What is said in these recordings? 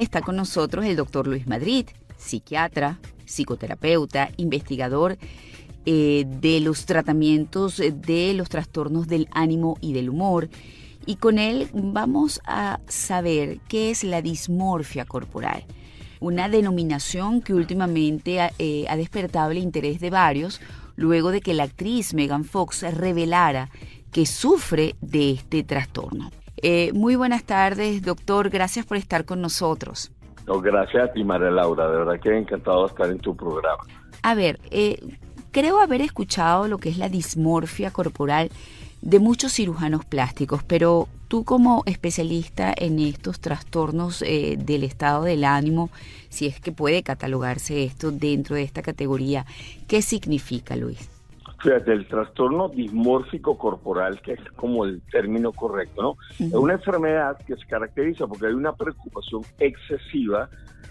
Está con nosotros el doctor Luis Madrid, psiquiatra, psicoterapeuta, investigador eh, de los tratamientos de los trastornos del ánimo y del humor. Y con él vamos a saber qué es la dismorfia corporal, una denominación que últimamente ha, eh, ha despertado el interés de varios luego de que la actriz Megan Fox revelara que sufre de este trastorno. Eh, muy buenas tardes, doctor. Gracias por estar con nosotros. gracias a ti, María Laura. De verdad que encantado estar en tu programa. A ver, eh, creo haber escuchado lo que es la dismorfia corporal de muchos cirujanos plásticos, pero tú como especialista en estos trastornos eh, del estado del ánimo, si es que puede catalogarse esto dentro de esta categoría, ¿qué significa, Luis? Fíjate, el trastorno dismórfico corporal, que es como el término correcto, ¿no? Es una enfermedad que se caracteriza porque hay una preocupación excesiva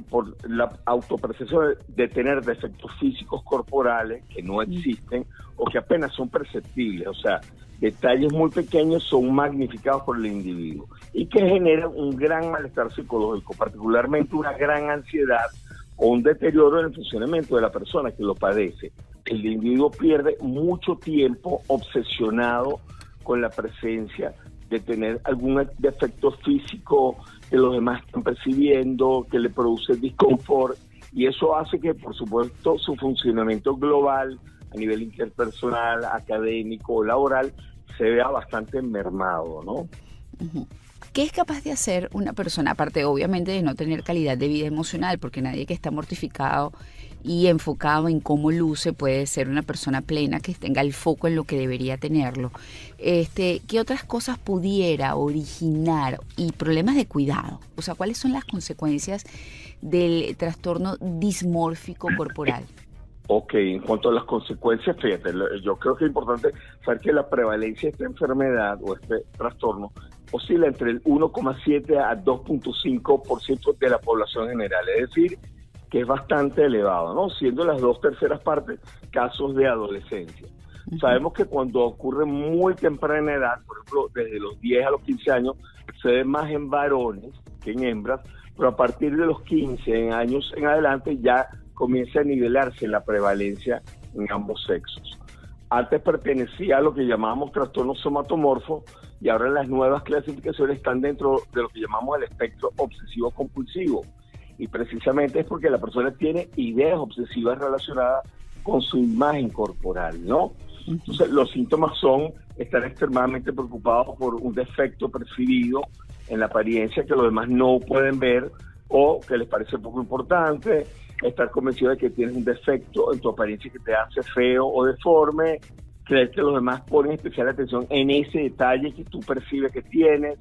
por la autopercepción de tener defectos físicos corporales que no existen o que apenas son perceptibles, o sea, detalles muy pequeños son magnificados por el individuo y que generan un gran malestar psicológico, particularmente una gran ansiedad o un deterioro en el funcionamiento de la persona que lo padece. El individuo pierde mucho tiempo obsesionado con la presencia de tener algún defecto físico que los demás están percibiendo, que le produce disconfort, y eso hace que, por supuesto, su funcionamiento global a nivel interpersonal, académico, laboral, se vea bastante mermado, ¿no? ¿Qué es capaz de hacer una persona, aparte obviamente de no tener calidad de vida emocional, porque nadie que está mortificado y enfocado en cómo luce puede ser una persona plena que tenga el foco en lo que debería tenerlo? Este, ¿Qué otras cosas pudiera originar y problemas de cuidado? O sea, ¿cuáles son las consecuencias del trastorno dismórfico corporal? Ok, en cuanto a las consecuencias, fíjate, yo creo que es importante saber que la prevalencia de esta enfermedad o este trastorno oscila entre el 1,7 a 2,5% de la población general, es decir, que es bastante elevado, ¿no? Siendo las dos terceras partes casos de adolescencia. Sabemos que cuando ocurre muy temprana edad, por ejemplo, desde los 10 a los 15 años, se ve más en varones que en hembras, pero a partir de los 15 años en adelante ya comienza a nivelarse la prevalencia en ambos sexos. Antes pertenecía a lo que llamábamos trastorno somatomorfo y ahora las nuevas clasificaciones están dentro de lo que llamamos el espectro obsesivo compulsivo. Y precisamente es porque la persona tiene ideas obsesivas relacionadas con su imagen corporal, ¿no? Entonces, los síntomas son estar extremadamente preocupados por un defecto percibido en la apariencia que los demás no pueden ver o que les parece poco importante, estar convencido de que tienes un defecto en tu apariencia que te hace feo o deforme, creer que los demás ponen especial atención en ese detalle que tú percibes que tienes,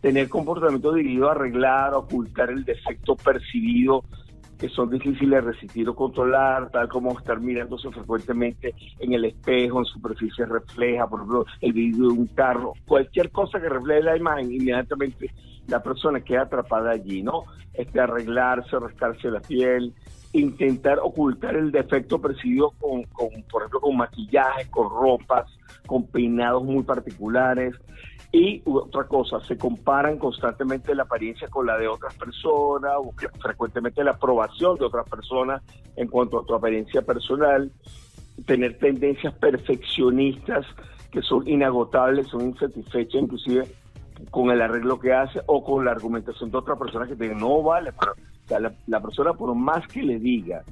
tener comportamiento dirigido a arreglar, a ocultar el defecto percibido que son difíciles de resistir o controlar, tal como estar mirándose frecuentemente en el espejo, en superficie refleja, por ejemplo, el vidrio de un carro, cualquier cosa que refleje la imagen, inmediatamente la persona queda atrapada allí, ¿no? Este, arreglarse, rascarse la piel, intentar ocultar el defecto percibido con, por ejemplo, con maquillaje, con ropas, con peinados muy particulares. Y otra cosa, se comparan constantemente la apariencia con la de otras personas, o frecuentemente la aprobación de otras personas en cuanto a tu apariencia personal, tener tendencias perfeccionistas que son inagotables, son insatisfechas inclusive con el arreglo que hace o con la argumentación de otra persona que te no vale, pero la, persona por más que le diga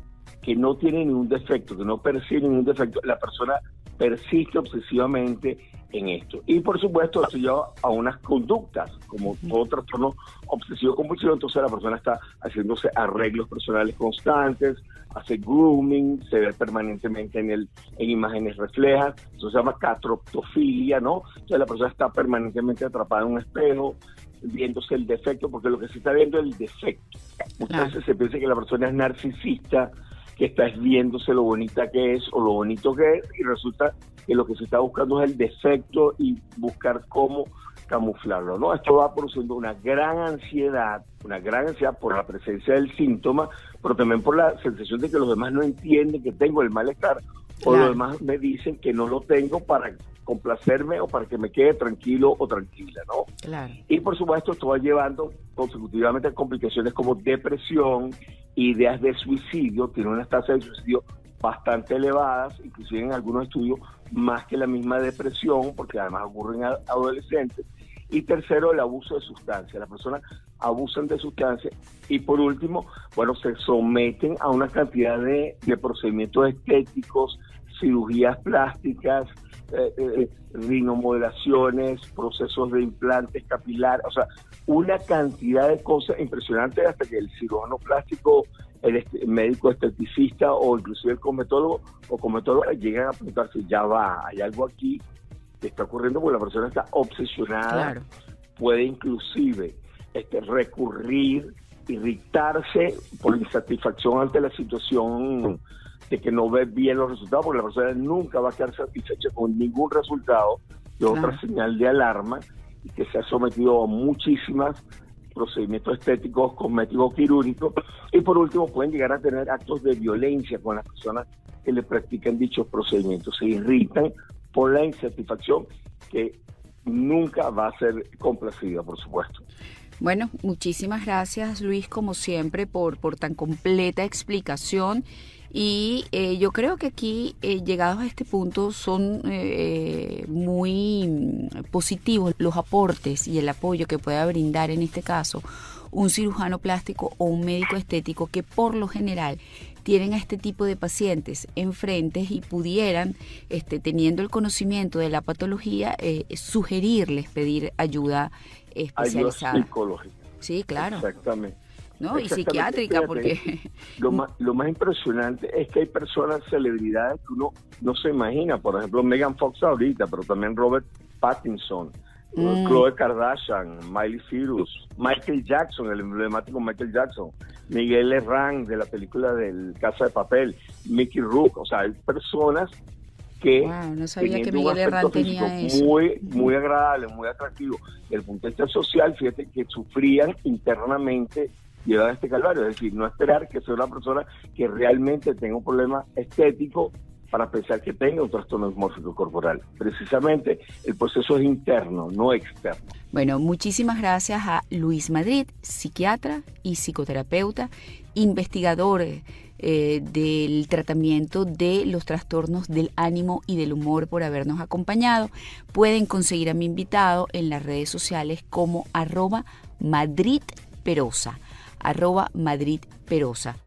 que no tiene ningún defecto, que no percibe ningún defecto, la persona persiste obsesivamente en esto. Y por supuesto, esto lleva a unas conductas, como todo trastorno obsesivo compulsivo, entonces la persona está haciéndose arreglos personales constantes, hace grooming, se ve permanentemente en el en imágenes reflejas, eso se llama catroptofilia, ¿no? Entonces la persona está permanentemente atrapada en un espejo, viéndose el defecto, porque lo que se está viendo es el defecto. Muchas veces se piensa que la persona es narcisista, que está viéndose lo bonita que es o lo bonito que es, y resulta que lo que se está buscando es el defecto y buscar cómo camuflarlo, ¿no? Esto va produciendo una gran ansiedad, una gran ansiedad por la presencia del síntoma, pero también por la sensación de que los demás no entienden que tengo el malestar o los demás me dicen que no lo tengo para complacerme o para que me quede tranquilo o tranquila, ¿no? Claro. Y por supuesto esto va llevando consecutivamente a complicaciones como depresión, ideas de suicidio, tiene unas tasas de suicidio bastante elevadas, inclusive en algunos estudios más que la misma depresión, porque además ocurren en adolescentes. Y tercero, el abuso de sustancias. Las personas abusan de sustancias. Y por último, bueno, se someten a una cantidad de, de procedimientos estéticos, cirugías plásticas, eh, eh, rinomodelaciones, procesos de implantes capilares, o sea, una cantidad de cosas impresionantes hasta que el cirujano plástico, el médico esteticista o inclusive el cometólogo o cometóloga llegan a preguntarse, ya va, hay algo aquí que está ocurriendo porque la persona está obsesionada, puede inclusive este, recurrir, irritarse por insatisfacción ante la situación de que no ve bien los resultados, porque la persona nunca va a quedar satisfecha con ningún resultado, de otra señal de alarma, y que se ha sometido a muchísimas procedimientos estéticos, cosméticos, quirúrgicos, y por último pueden llegar a tener actos de violencia con las personas que le practican dichos procedimientos, se irritan por la insatisfacción que nunca va a ser complacida, por supuesto. Bueno, muchísimas gracias Luis, como siempre, por, por tan completa explicación y eh, yo creo que aquí, eh, llegados a este punto, son eh, muy mm, positivos los aportes y el apoyo que pueda brindar en este caso un cirujano plástico o un médico estético que por lo general tienen a este tipo de pacientes enfrente y pudieran, este, teniendo el conocimiento de la patología, sugerirles pedir ayuda especializada. Ayuda psicológica. Sí, claro. Exactamente. ¿no? Y psiquiátrica, porque... Lo más, lo más impresionante es que hay personas, celebridades que uno no se imagina, por ejemplo, Megan Fox ahorita, pero también Robert Pattinson, mm. Chloe Kardashian, Miley Cyrus, Michael Jackson, el emblemático Michael Jackson, Miguel Herrán de la película del Casa de Papel, Mickey Rook, o sea, hay personas que no sabía que Miguel Herrán tenía eso. muy muy agradable, muy atractivo. Desde el punto de vista social, fíjate que sufrían internamente llevar este calvario. Es decir, no esperar que sea una persona que realmente tenga un problema estético para pensar que tenga un trastorno dismórfico corporal. Precisamente el proceso es interno, no externo. Bueno, muchísimas gracias a Luis Madrid, psiquiatra y psicoterapeuta, investigador eh, del tratamiento de los trastornos del ánimo y del humor por habernos acompañado. Pueden conseguir a mi invitado en las redes sociales como arroba madridperosa arroba Madrid Perosa.